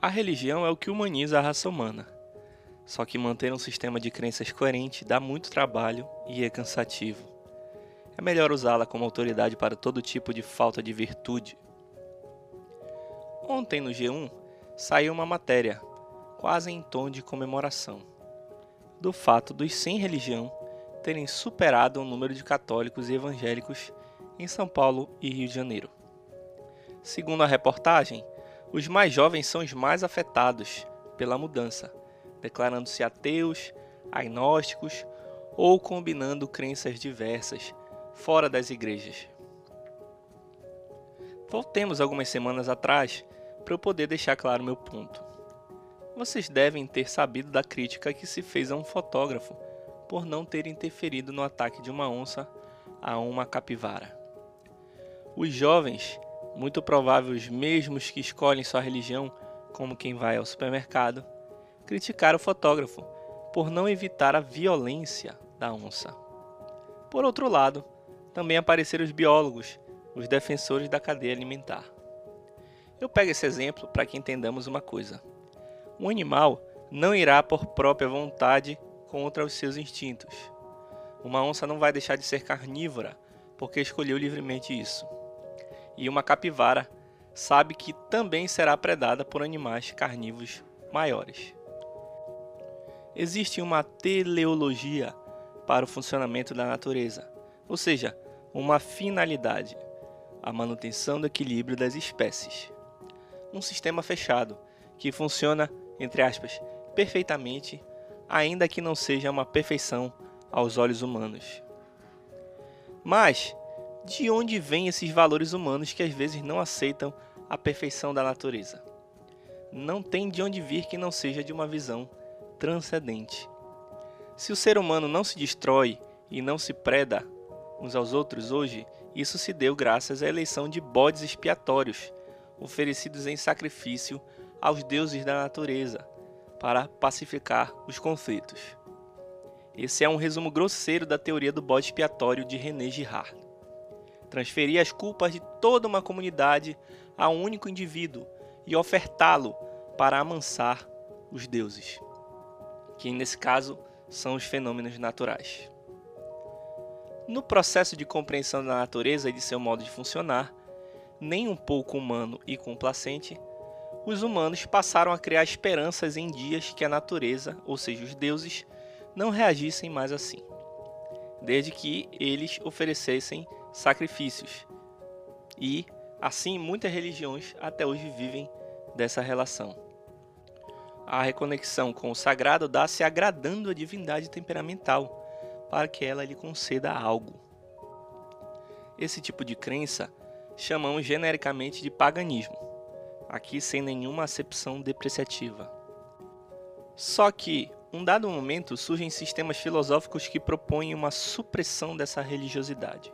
A religião é o que humaniza a raça humana. Só que manter um sistema de crenças coerente dá muito trabalho e é cansativo. É melhor usá-la como autoridade para todo tipo de falta de virtude. Ontem no G1 saiu uma matéria, quase em tom de comemoração, do fato dos sem religião terem superado o número de católicos e evangélicos em São Paulo e Rio de Janeiro. Segundo a reportagem, os mais jovens são os mais afetados pela mudança, declarando-se ateus, agnósticos ou combinando crenças diversas fora das igrejas. Voltemos algumas semanas atrás para eu poder deixar claro meu ponto. Vocês devem ter sabido da crítica que se fez a um fotógrafo por não ter interferido no ataque de uma onça a uma capivara. Os jovens muito provável os mesmos que escolhem sua religião como quem vai ao supermercado, criticaram o fotógrafo por não evitar a violência da onça. Por outro lado, também apareceram os biólogos, os defensores da cadeia alimentar. Eu pego esse exemplo para que entendamos uma coisa. Um animal não irá por própria vontade contra os seus instintos. Uma onça não vai deixar de ser carnívora porque escolheu livremente isso e uma capivara sabe que também será predada por animais carnívoros maiores. Existe uma teleologia para o funcionamento da natureza, ou seja, uma finalidade, a manutenção do equilíbrio das espécies. Um sistema fechado que funciona, entre aspas, perfeitamente, ainda que não seja uma perfeição aos olhos humanos. Mas de onde vêm esses valores humanos que às vezes não aceitam a perfeição da natureza? Não tem de onde vir que não seja de uma visão transcendente. Se o ser humano não se destrói e não se preda uns aos outros hoje, isso se deu graças à eleição de bodes expiatórios, oferecidos em sacrifício aos deuses da natureza, para pacificar os conflitos. Esse é um resumo grosseiro da teoria do bode expiatório de René Girard transferir as culpas de toda uma comunidade a um único indivíduo e ofertá-lo para amansar os deuses, que nesse caso são os fenômenos naturais. No processo de compreensão da natureza e de seu modo de funcionar, nem um pouco humano e complacente, os humanos passaram a criar esperanças em dias que a natureza, ou seja, os deuses, não reagissem mais assim, desde que eles oferecessem sacrifícios. E, assim, muitas religiões até hoje vivem dessa relação. A reconexão com o sagrado dá-se agradando a divindade temperamental, para que ela lhe conceda algo. Esse tipo de crença chamamos genericamente de paganismo, aqui sem nenhuma acepção depreciativa. Só que, um dado momento, surgem sistemas filosóficos que propõem uma supressão dessa religiosidade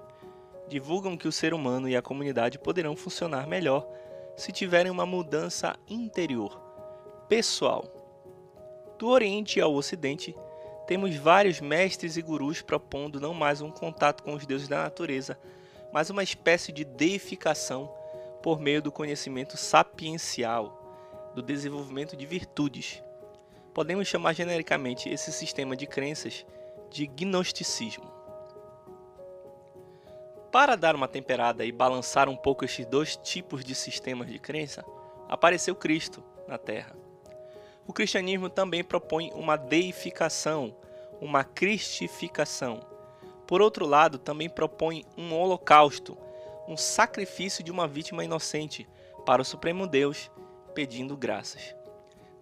divulgam que o ser humano e a comunidade poderão funcionar melhor se tiverem uma mudança interior, pessoal. Do Oriente ao Ocidente, temos vários mestres e gurus propondo não mais um contato com os deuses da natureza, mas uma espécie de deificação por meio do conhecimento sapiencial, do desenvolvimento de virtudes. Podemos chamar genericamente esse sistema de crenças de gnosticismo. Para dar uma temperada e balançar um pouco estes dois tipos de sistemas de crença, apareceu Cristo na Terra. O cristianismo também propõe uma deificação, uma cristificação. Por outro lado, também propõe um holocausto, um sacrifício de uma vítima inocente para o Supremo Deus, pedindo graças.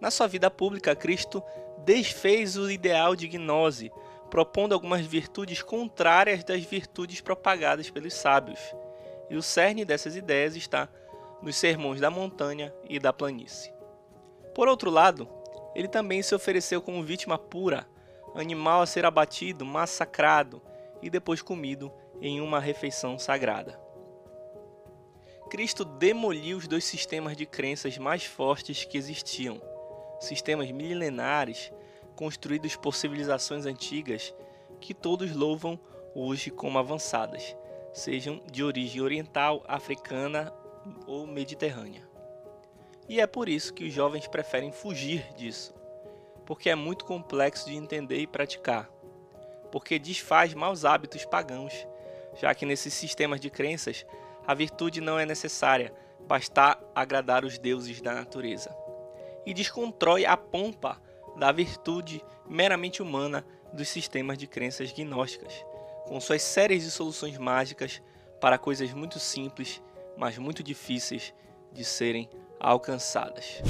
Na sua vida pública, Cristo desfez o ideal de gnose, propondo algumas virtudes contrárias das virtudes propagadas pelos sábios. E o cerne dessas ideias está nos sermões da montanha e da planície. Por outro lado, ele também se ofereceu como vítima pura, animal a ser abatido, massacrado e depois comido em uma refeição sagrada. Cristo demoliu os dois sistemas de crenças mais fortes que existiam, sistemas milenares construídos por civilizações antigas que todos louvam hoje como avançadas, sejam de origem oriental, africana ou mediterrânea. E é por isso que os jovens preferem fugir disso, porque é muito complexo de entender e praticar, porque desfaz maus hábitos pagãos, já que nesses sistemas de crenças a virtude não é necessária, basta agradar os deuses da natureza. E desconstrói a pompa da virtude meramente humana dos sistemas de crenças gnósticas, com suas séries de soluções mágicas para coisas muito simples, mas muito difíceis de serem alcançadas.